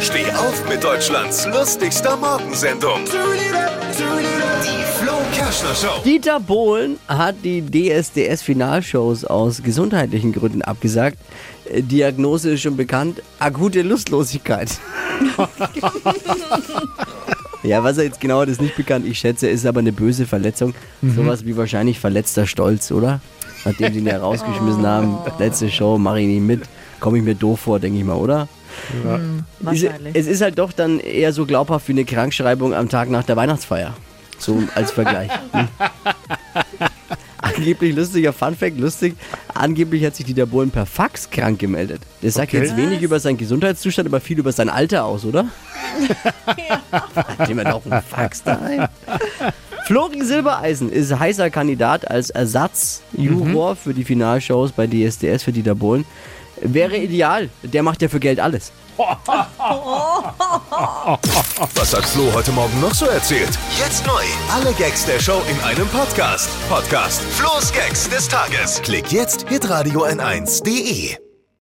Steh auf mit Deutschlands lustigster Morgensendung. Die Flo Kerschner Show. Dieter Bohlen hat die DSDS-Finalshows aus gesundheitlichen Gründen abgesagt. Äh, Diagnose ist schon bekannt, akute Lustlosigkeit. ja, was er jetzt genau hat, ist nicht bekannt. Ich schätze, ist aber eine böse Verletzung. Sowas wie wahrscheinlich verletzter Stolz, oder? Nachdem sie ihn ja rausgeschmissen haben, letzte Show, mache ich nicht mit. Komme ich mir doof vor, denke ich mal, oder? Diese- Wahrscheinlich. Es ist halt doch dann eher so glaubhaft wie eine Krankschreibung am Tag nach der Weihnachtsfeier. So als Vergleich. Hm? Angeblich lustiger Funfact, lustig. Angeblich hat sich Dieter Bohlen per Fax krank gemeldet. Das sagt Okay. jetzt wenig über seinen Gesundheitszustand, aber viel über sein Alter aus, oder? Hat jemand auch einen Fax daheim? Flori Silbereisen ist heißer Kandidat als Ersatzjuror für die Finalshows bei DSDS für Dieter Bohlen. Wäre ideal. Der macht ja für Geld alles. Was hat Flo heute Morgen noch so erzählt? Jetzt neu. Alle Gags der Show in einem Podcast. Podcast Flo's Gags des Tages. Klick jetzt hitradio n1.de.